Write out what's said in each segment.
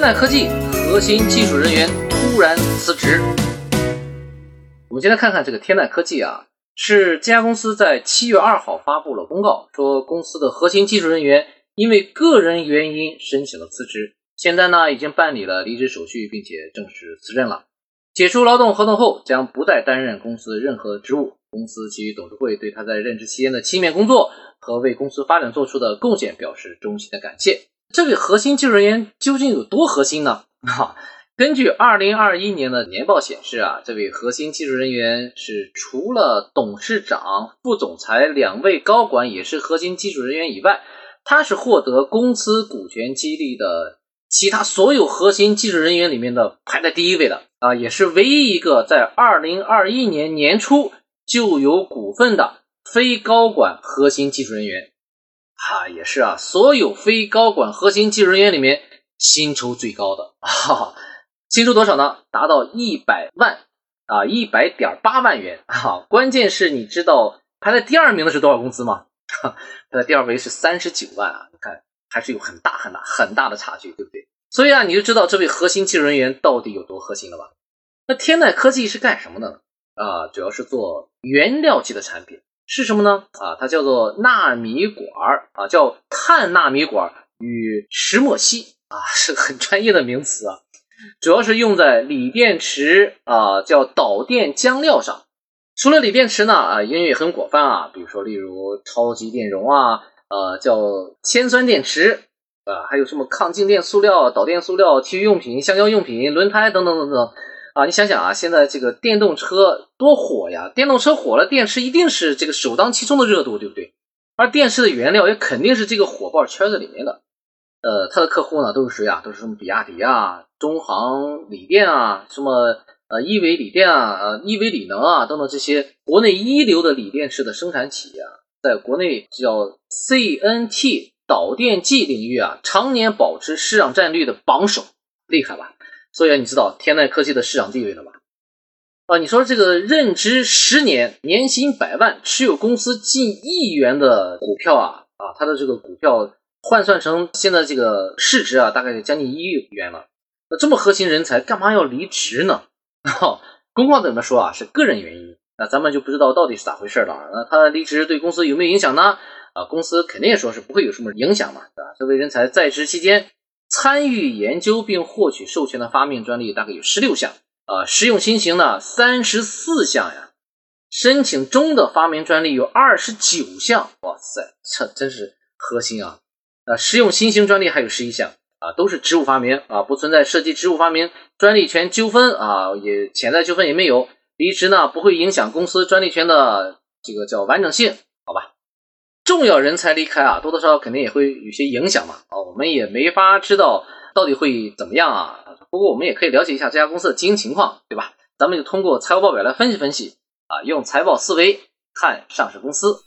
天籁科技核心技术人员突然辞职。我们先来看看这个天籁科技啊，是这家公司在七月二号发布了公告，说公司的核心技术人员因为个人原因申请了辞职，现在呢已经办理了离职手续，并且正式辞任了。解除劳动合同后，将不再担任公司任何职务。公司给予董事会对他在任职期间的勤勉工作和为公司发展做出的贡献表示衷心的感谢。这位核心技术人员究竟有多核心呢？哈，根据二零二一年的年报显示啊，这位核心技术人员是除了董事长、副总裁两位高管也是核心技术人员以外，他是获得公司股权激励的其他所有核心技术人员里面的排在第一位的啊，也是唯一一个在二零二一年年初就有股份的非高管核心技术人员。哈，也是啊，所有非高管核心技术人员里面薪酬最高的，哈哈，薪酬多少呢？达到一百万啊，一百点八万元啊！关键是你知道排在第二名的是多少工资吗？排在第二位是三十九万啊！你看还是有很大很大很大的差距，对不对？所以啊，你就知道这位核心技术人员到底有多核心了吧？那天籁科技是干什么的呢？啊，主要是做原料级的产品。是什么呢？啊，它叫做纳米管儿啊，叫碳纳米管与石墨烯啊，是个很专业的名词啊。主要是用在锂电池啊，叫导电浆料上。除了锂电池呢，啊，应用也很广泛啊。比如说，例如超级电容啊，呃，叫铅酸电池啊，还有什么抗静电塑料、导电塑料、体育用品、橡胶用品、轮胎等等等等。啊，你想想啊，现在这个电动车多火呀！电动车火了，电池一定是这个首当其冲的热度，对不对？而电池的原料也肯定是这个火爆圈子里面的。呃，他的客户呢都是谁啊？都是什么比亚迪啊、中航锂电啊、什么呃亿维锂电啊、呃亿维锂能啊等等这些国内一流的锂电池的生产企业啊，在国内叫 CNT 导电剂领域啊，常年保持市场占有率的榜首，厉害吧？所以你知道天籁科技的市场地位了吧？啊，你说这个任职十年，年薪百万，持有公司近亿元的股票啊啊，他的这个股票换算成现在这个市值啊，大概将近一亿元了。那这么核心人才，干嘛要离职呢？哈，公告怎么说啊？是个人原因。那咱们就不知道到底是咋回事了。那他离职对公司有没有影响呢？啊，公司肯定也说是不会有什么影响嘛，对吧？这位人才在职期间。参与研究并获取授权的发明专利大概有十六项啊，实用新型呢三十四项呀，申请中的发明专利有二十九项，哇塞，这真是核心啊！啊，实用新型专利还有十一项啊，都是职务发明啊，不存在涉及职务发明专利权纠纷啊，也潜在纠纷也没有，离职呢不会影响公司专利权的这个叫完整性，重要人才离开啊，多多少少肯定也会有些影响嘛。啊，我们也没法知道到底会怎么样啊。不过我们也可以了解一下这家公司的经营情况，对吧？咱们就通过财务报表来分析分析啊，用财报思维看上市公司。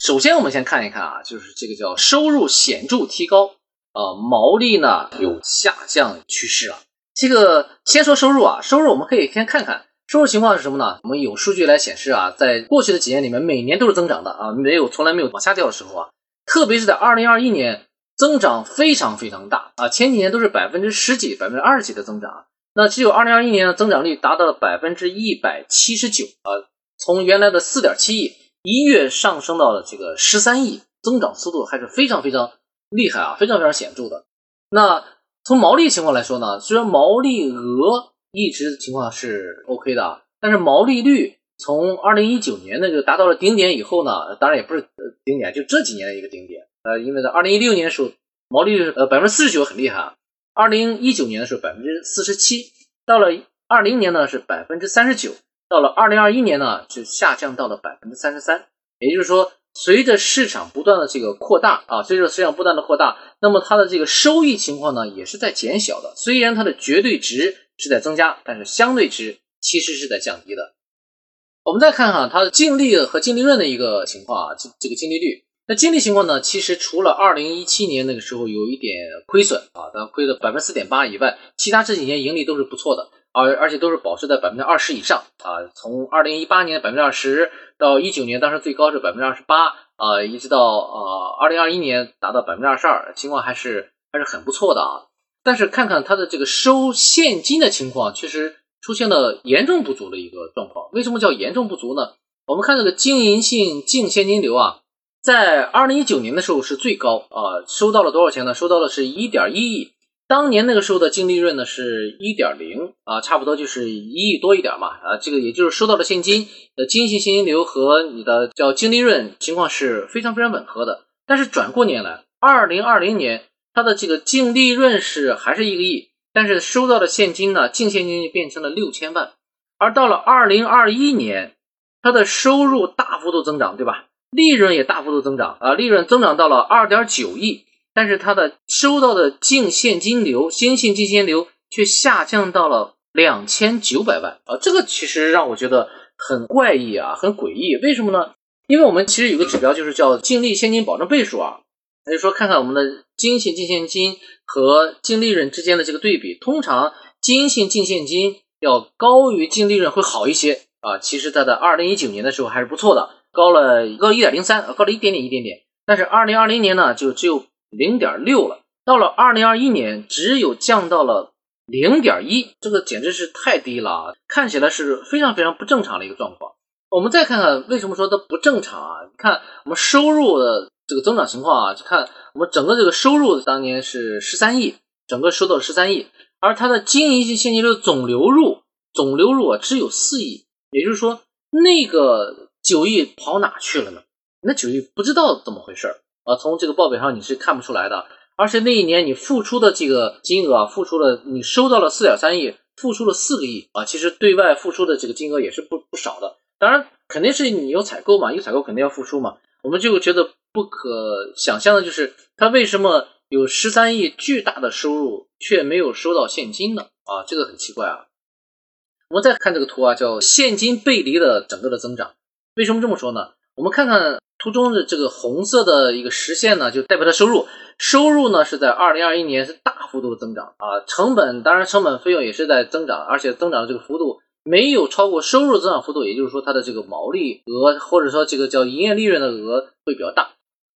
首先，我们先看一看啊，就是这个叫收入显著提高，呃，毛利呢有下降趋势啊。这个先说收入啊，收入我们可以先看看。收入情况是什么呢？我们有数据来显示啊，在过去的几年里面，每年都是增长的啊，没有从来没有往下掉的时候啊。特别是在二零二一年，增长非常非常大啊，前几年都是百分之十几、百分之二十几的增长，那只有二零二一年的增长率达到了百分之一百七十九啊，从原来的四点七亿一跃上升到了这个十三亿，增长速度还是非常非常厉害啊，非常非常显著的。那从毛利情况来说呢，虽然毛利额。一直情况是 OK 的，但是毛利率从二零一九年那个达到了顶点以后呢，当然也不是顶点，就这几年的一个顶点。呃，因为在二零一六年的时候，毛利率呃百分之四十九很厉害，二零一九年的时候百分之四十七，到了二零年呢是百分之三十九，到了二零二一年呢就下降到了百分之三十三。也就是说，随着市场不断的这个扩大啊，随着市场不断的扩大，那么它的这个收益情况呢也是在减小的，虽然它的绝对值。是在增加，但是相对值其实是在降低的。我们再看看它的净利和净利润的一个情况啊，这这个净利率。那净利情况呢，其实除了二零一七年那个时候有一点亏损啊，它亏了百分之四点八以外，其他这几年盈利都是不错的，而而且都是保持在百分之二十以上啊。从二零一八年百分之二十到一九年当时最高是百分之二十八啊，一直到呃二零二一年达到百分之二十二，情况还是还是很不错的啊。但是看看它的这个收现金的情况，确实出现了严重不足的一个状况。为什么叫严重不足呢？我们看这个经营性净现金流啊，在二零一九年的时候是最高啊，收到了多少钱呢？收到的是一点一亿。当年那个时候的净利润呢是一点零啊，差不多就是一亿多一点嘛啊，这个也就是收到的现金的经营性现金流和你的叫净利润情况是非常非常吻合的。但是转过年来，二零二零年它的这个净利润是还是一个亿，但是收到的现金呢，净现金就变成了六千万。而到了二零二一年，它的收入大幅度增长，对吧？利润也大幅度增长啊，利润增长到了二点九亿。但是它的收到的净现金流、新性净现金流却下降到了两千九百万啊！这个其实让我觉得很怪异啊，很诡异。为什么呢？因为我们其实有个指标，就是叫净利现金保证倍数啊。那就说看看我们的经营性净现金和净利润之间的这个对比，通常经营性净现金要高于净利润会好一些啊。其实它的二零一九年的时候还是不错的，高了高一点零三，高了一点点一点点。但是二零二零年呢，就只有。零点六了，到了二零二一年，只有降到了零点一，这个简直是太低了啊！看起来是非常非常不正常的一个状况。我们再看看为什么说它不正常啊？你看我们收入的这个增长情况啊，就看我们整个这个收入当年是十三亿，整个收到十三亿，而它的经营性现金流总流入总流入啊只有四亿，也就是说那个九亿跑哪去了呢？那九亿不知道怎么回事儿。啊，从这个报表上你是看不出来的，而且那一年你付出的这个金额啊，付出了你收到了四点三亿，付出了四个亿啊，其实对外付出的这个金额也是不不少的。当然，肯定是你有采购嘛，有采购肯定要付出嘛。我们就觉得不可想象的就是，他为什么有十三亿巨大的收入却没有收到现金呢？啊，这个很奇怪啊。我们再看这个图啊，叫现金背离的整个的增长。为什么这么说呢？我们看看。图中的这个红色的一个实线呢，就代表它收入，收入呢是在二零二一年是大幅度的增长啊，成本当然成本费用也是在增长，而且增长的这个幅度没有超过收入增长幅度，也就是说它的这个毛利额或者说这个叫营业利润的额会比较大。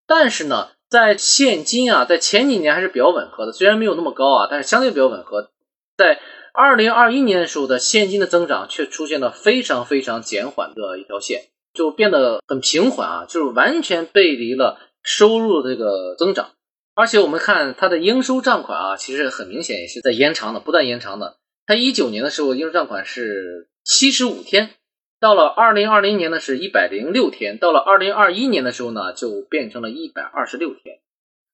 但是呢，在现金啊，在前几年还是比较吻合的，虽然没有那么高啊，但是相对比较吻合。在二零二一年的时候的现金的增长却出现了非常非常减缓的一条线。就变得很平缓啊，就是完全背离了收入的这个增长，而且我们看它的应收账款啊，其实很明显也是在延长的，不断延长的。它一九年的时候应收账款是七十五天，到了二零二零年呢是一百零六天，到了二零二一年的时候呢就变成了一百二十六天，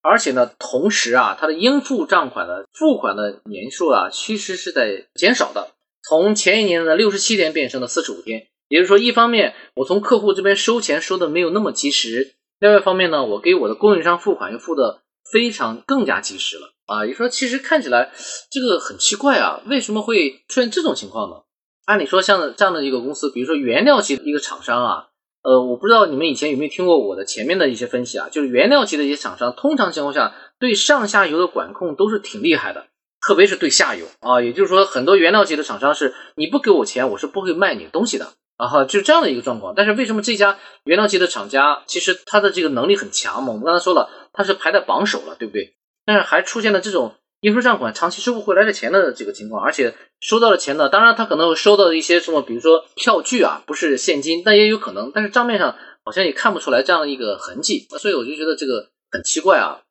而且呢同时啊，它的应付账款的付款的年数啊，其实是在减少的，从前一年的六十七天变成了四十五天。也就是说，一方面我从客户这边收钱收的没有那么及时，另外一方面呢，我给我的供应商付款又付的非常更加及时了啊。也说其实看起来这个很奇怪啊，为什么会出现这种情况呢？按理说像这样的一个公司，比如说原料级的一个厂商啊，呃，我不知道你们以前有没有听过我的前面的一些分析啊，就是原料级的一些厂商，通常情况下对上下游的管控都是挺厉害的，特别是对下游啊，也就是说很多原料级的厂商是你不给我钱，我是不会卖你东西的。然后就这样的一个状况，但是为什么这家原料级的厂家其实它的这个能力很强嘛？我们刚才说了，它是排在榜首了，对不对？但是还出现了这种应收账款长期收不回来的钱的这个情况，而且收到的钱呢，当然他可能收到的一些什么，比如说票据啊，不是现金，但也有可能，但是账面上好像也看不出来这样的一个痕迹，所以我就觉得这个很奇怪啊。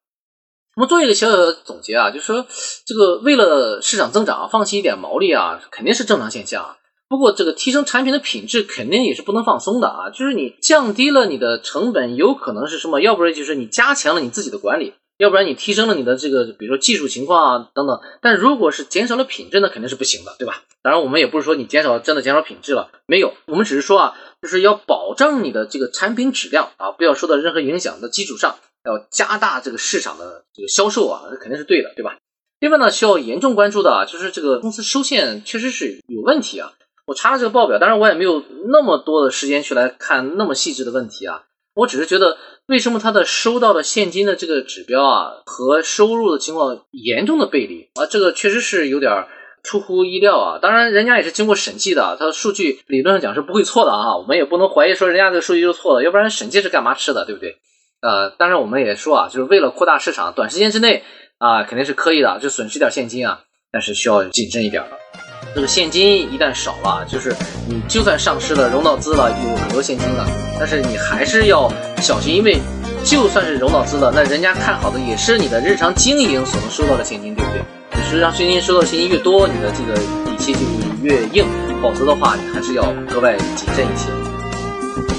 我们做一个小小的总结啊，就是说这个为了市场增长，放弃一点毛利啊，肯定是正常现象。不过，这个提升产品的品质肯定也是不能放松的啊！就是你降低了你的成本，有可能是什么？要不然就是你加强了你自己的管理，要不然你提升了你的这个，比如说技术情况啊等等。但如果是减少了品质，那肯定是不行的，对吧？当然，我们也不是说你减少真的减少品质了，没有，我们只是说啊，就是要保障你的这个产品质量啊，不要受到任何影响的基础上，要加大这个市场的这个销售啊，那肯定是对的，对吧？另外呢，需要严重关注的啊，就是这个公司收现确实是有问题啊。我查了这个报表，当然我也没有那么多的时间去来看那么细致的问题啊。我只是觉得，为什么他的收到的现金的这个指标啊，和收入的情况严重的背离啊？这个确实是有点出乎意料啊。当然，人家也是经过审计的，他的数据理论上讲是不会错的啊。我们也不能怀疑说人家这个数据就错的，要不然审计是干嘛吃的，对不对？呃，当然我们也说啊，就是为了扩大市场，短时间之内啊，肯定是可以的，就损失点现金啊，但是需要谨慎一点了。这个现金一旦少了，就是你就算上市了、融到资了，有很多现金了，但是你还是要小心，因为就算是融到资了，那人家看好的也是你的日常经营所能收到的现金，对不对？你实际上现金收到现金越多，你的这个底气就越硬，否则的话，你还是要格外谨慎一些。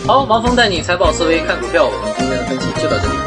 好，王峰带你财报思维看股票，我们今天的分析就到这里。